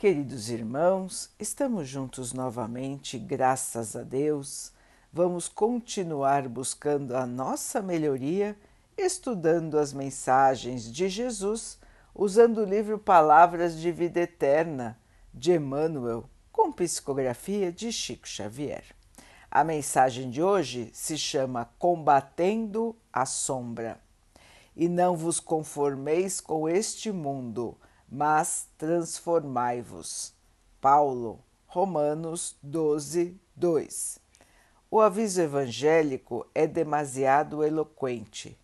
Queridos irmãos, estamos juntos novamente, graças a Deus. Vamos continuar buscando a nossa melhoria, estudando as mensagens de Jesus, usando o livro Palavras de Vida Eterna de Emmanuel, com psicografia de Chico Xavier. A mensagem de hoje se chama Combatendo a Sombra. E não vos conformeis com este mundo mas transformai-vos. Paulo, Romanos 12, 2. O aviso evangélico é demasiado eloquente.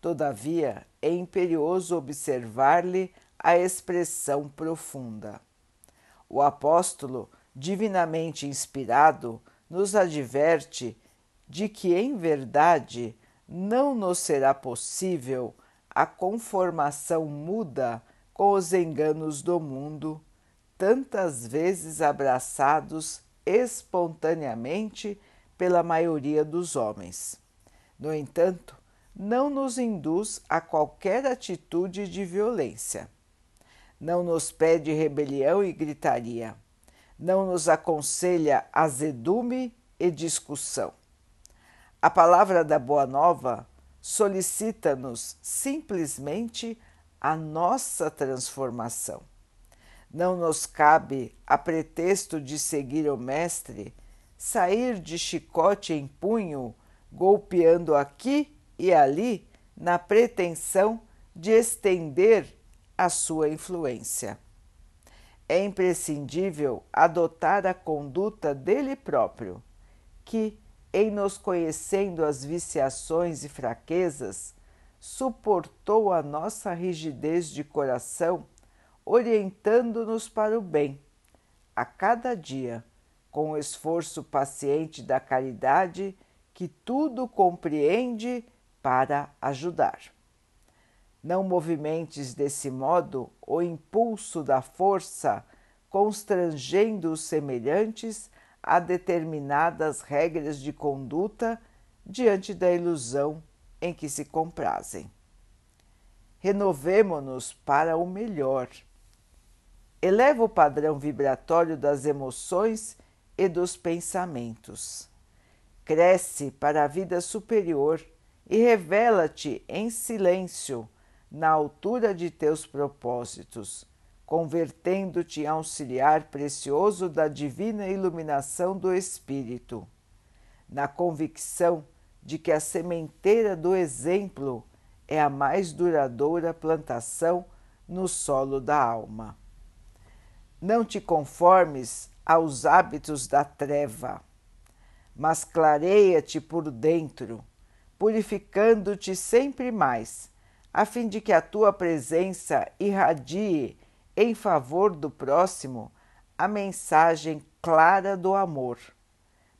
Todavia, é imperioso observar-lhe a expressão profunda. O apóstolo, divinamente inspirado, nos adverte de que, em verdade, não nos será possível a conformação muda com os enganos do mundo, tantas vezes abraçados espontaneamente pela maioria dos homens. No entanto, não nos induz a qualquer atitude de violência. Não nos pede rebelião e gritaria. Não nos aconselha azedume e discussão. A palavra da Boa Nova solicita-nos simplesmente a nossa transformação. Não nos cabe, a pretexto de seguir o Mestre, sair de chicote em punho, golpeando aqui e ali, na pretensão de estender a sua influência. É imprescindível adotar a conduta dele próprio, que, em nos conhecendo as viciações e fraquezas, suportou a nossa rigidez de coração, orientando-nos para o bem, a cada dia, com o esforço paciente da caridade que tudo compreende para ajudar. Não movimentes desse modo o impulso da força, constrangendo os semelhantes a determinadas regras de conduta diante da ilusão em que se comprazem. Renovemo-nos para o melhor. Eleva o padrão vibratório das emoções e dos pensamentos. Cresce para a vida superior e revela-te em silêncio na altura de teus propósitos, convertendo-te em auxiliar precioso da divina iluminação do Espírito, na convicção de que a sementeira do exemplo é a mais duradoura plantação no solo da alma. Não te conformes aos hábitos da treva, mas clareia-te por dentro, purificando-te sempre mais, a fim de que a tua presença irradie em favor do próximo a mensagem clara do amor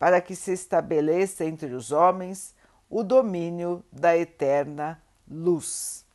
para que se estabeleça entre os homens o domínio da eterna luz.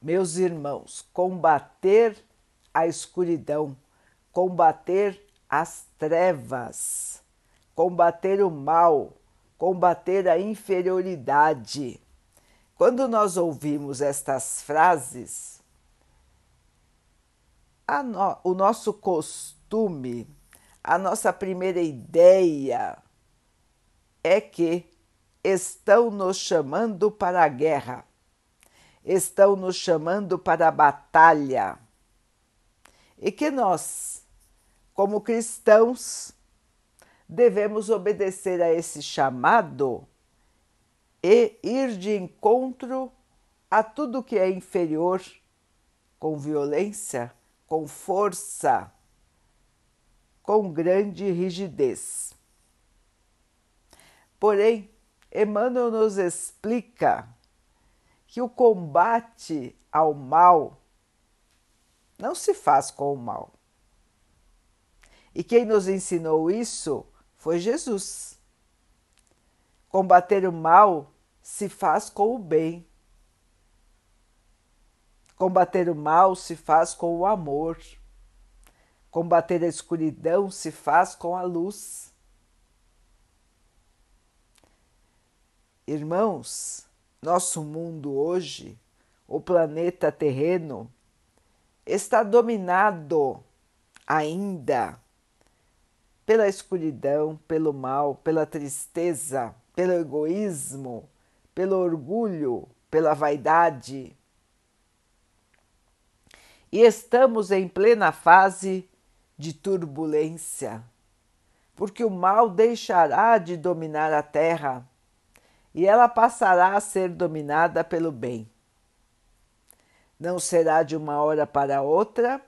Meus irmãos, combater a escuridão, combater as trevas, combater o mal, combater a inferioridade. Quando nós ouvimos estas frases, no, o nosso costume a nossa primeira ideia é que estão nos chamando para a guerra, estão nos chamando para a batalha. E que nós, como cristãos, devemos obedecer a esse chamado e ir de encontro a tudo que é inferior com violência, com força com grande rigidez. Porém, Emmanuel nos explica que o combate ao mal não se faz com o mal. E quem nos ensinou isso foi Jesus. Combater o mal se faz com o bem. Combater o mal se faz com o amor. Combater a escuridão se faz com a luz. Irmãos, nosso mundo hoje, o planeta terreno, está dominado ainda pela escuridão, pelo mal, pela tristeza, pelo egoísmo, pelo orgulho, pela vaidade. E estamos em plena fase de turbulência, porque o mal deixará de dominar a terra e ela passará a ser dominada pelo bem. Não será de uma hora para outra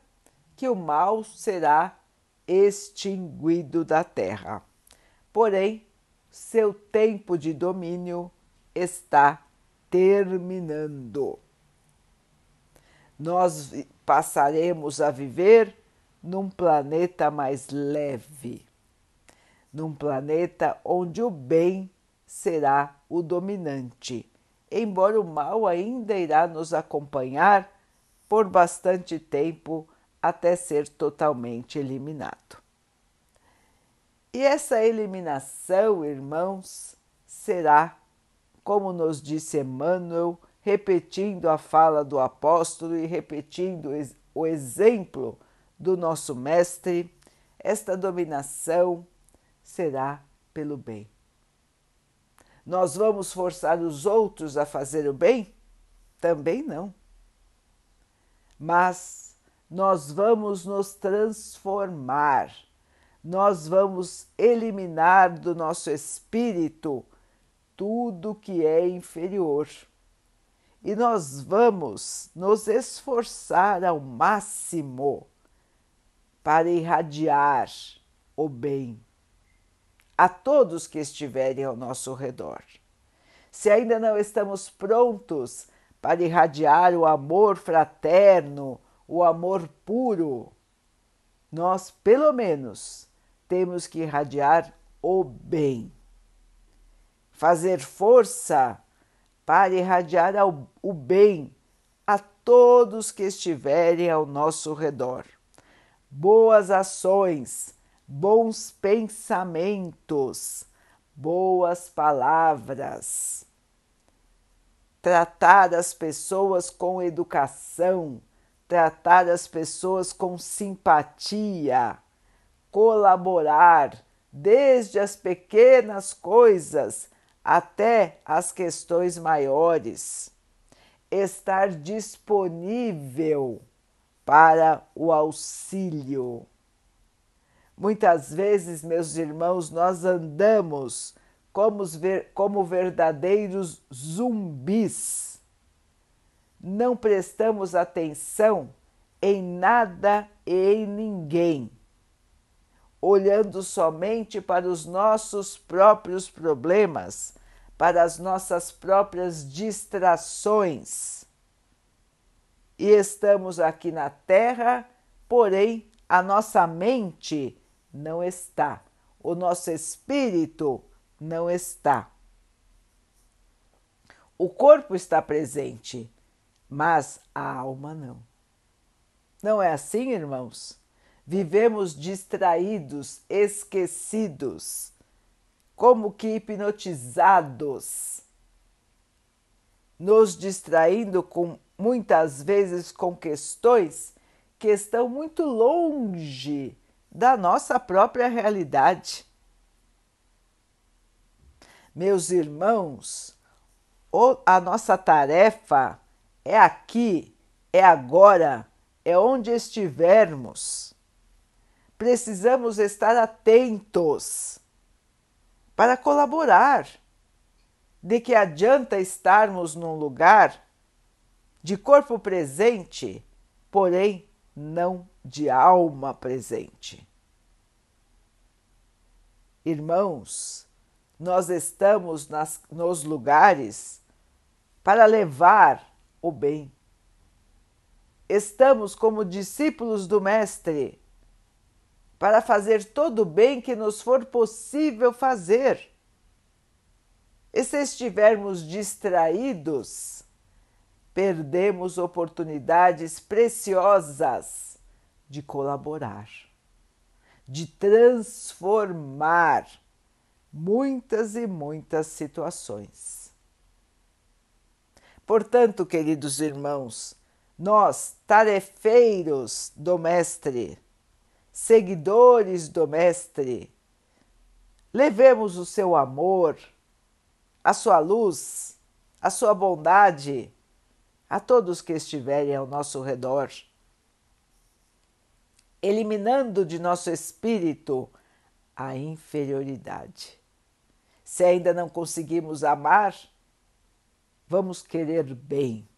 que o mal será extinguido da terra. Porém, seu tempo de domínio está terminando. Nós passaremos a viver num planeta mais leve, num planeta onde o bem será o dominante, embora o mal ainda irá nos acompanhar por bastante tempo até ser totalmente eliminado. E essa eliminação, irmãos, será, como nos disse Emmanuel, repetindo a fala do apóstolo e repetindo o exemplo do nosso Mestre, esta dominação será pelo bem. Nós vamos forçar os outros a fazer o bem? Também não. Mas nós vamos nos transformar, nós vamos eliminar do nosso espírito tudo que é inferior. E nós vamos nos esforçar ao máximo para irradiar o bem a todos que estiverem ao nosso redor. Se ainda não estamos prontos para irradiar o amor fraterno, o amor puro, nós, pelo menos, temos que irradiar o bem. Fazer força para irradiar o bem a todos que estiverem ao nosso redor. Boas ações bons pensamentos, boas palavras. Tratar as pessoas com educação, tratar as pessoas com simpatia, colaborar desde as pequenas coisas até as questões maiores. Estar disponível para o auxílio Muitas vezes, meus irmãos, nós andamos como, ver, como verdadeiros zumbis. Não prestamos atenção em nada e em ninguém, olhando somente para os nossos próprios problemas, para as nossas próprias distrações. E estamos aqui na Terra, porém a nossa mente não está, o nosso espírito não está. O corpo está presente, mas a alma não. Não é assim, irmãos? Vivemos distraídos, esquecidos, como que hipnotizados, nos distraindo com muitas vezes com questões que estão muito longe da nossa própria realidade. Meus irmãos, a nossa tarefa é aqui, é agora, é onde estivermos. Precisamos estar atentos para colaborar. De que adianta estarmos num lugar de corpo presente, porém não de alma presente. Irmãos, nós estamos nas, nos lugares para levar o bem. Estamos como discípulos do Mestre para fazer todo o bem que nos for possível fazer. E se estivermos distraídos, perdemos oportunidades preciosas de colaborar, de transformar muitas e muitas situações. Portanto, queridos irmãos, nós, tarefeiros do Mestre, seguidores do Mestre, levemos o seu amor, a sua luz, a sua bondade a todos que estiverem ao nosso redor, eliminando de nosso espírito a inferioridade. Se ainda não conseguimos amar, vamos querer bem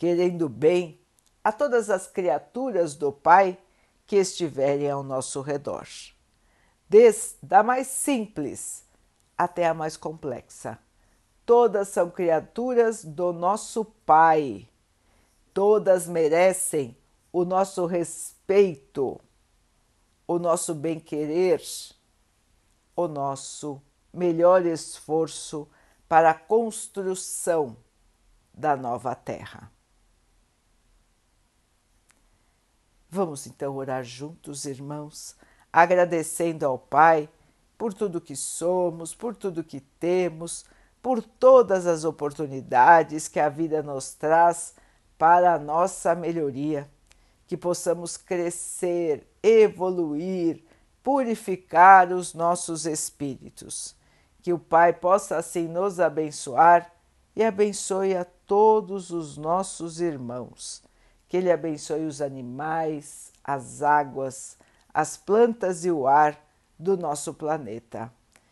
querendo bem a todas as criaturas do Pai que estiverem ao nosso redor, desde a mais simples até a mais complexa. Todas são criaturas do nosso Pai, todas merecem o nosso respeito, o nosso bem-querer, o nosso melhor esforço para a construção da nova Terra. Vamos então orar juntos, irmãos, agradecendo ao Pai por tudo que somos, por tudo que temos, por todas as oportunidades que a vida nos traz para a nossa melhoria, que possamos crescer, evoluir, purificar os nossos espíritos. Que o Pai possa assim nos abençoar e abençoe a todos os nossos irmãos que Ele abençoe os animais, as águas, as plantas e o ar do nosso planeta.